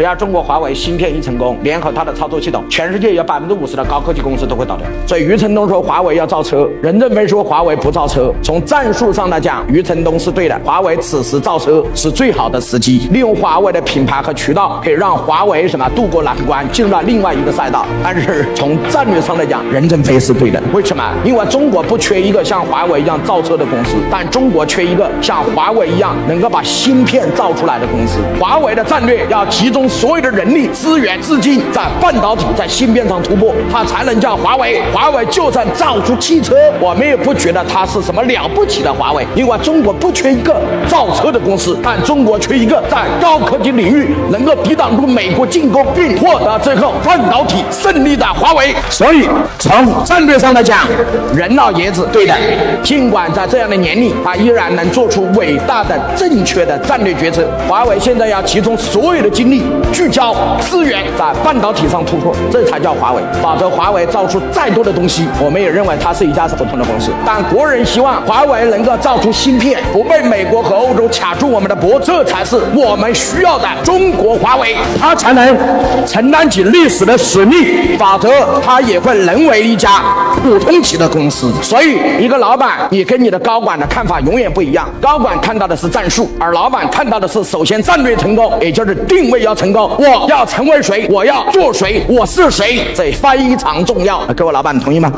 只要中国华为芯片一成功，联合它的操作系统，全世界有百分之五十的高科技公司都会倒掉。所以余承东说华为要造车，任正非说华为不造车。从战术上来讲，余承东是对的。华为此时造车是最好的时机，利用华为的品牌和渠道，可以让华为什么渡过难关，进入到另外一个赛道。但是从战略上来讲，任正非是对的。为什么？因为中国不缺一个像华为一样造车的公司，但中国缺一个像华为一样能够把芯片造出来的公司。华为的战略要集中。所有的人力资源资金在半导体在芯片上突破，它才能叫华为。华为就算造出汽车，我们也不觉得它是什么了不起的华为，因为中国不缺一个造车的公司，但中国缺一个在高科技领域能够抵挡住美国进攻并获得最后半导体胜利的华为。所以从战略上来讲，任老爷子对的。尽管在这样的年龄，他依然能做出伟大的正确的战略决策。华为现在要集中所有的精力。聚焦资源在半导体上突破，这才叫华为。否则，华为造出再多的东西，我们也认为它是一家普通的公司。但国人希望华为能够造出芯片，不被美国和欧洲卡住我们的脖子，这才是我们需要的中国华为，它才能承担起历史的使命。否则，它也会沦为一家普通级的公司。所以，一个老板，你跟你的高管的看法永远不一样。高管看到的是战术，而老板看到的是首先战略成功，也就是定位要成功。我要成为谁？我要做谁？我是谁？这非常重要。各位老板，同意吗？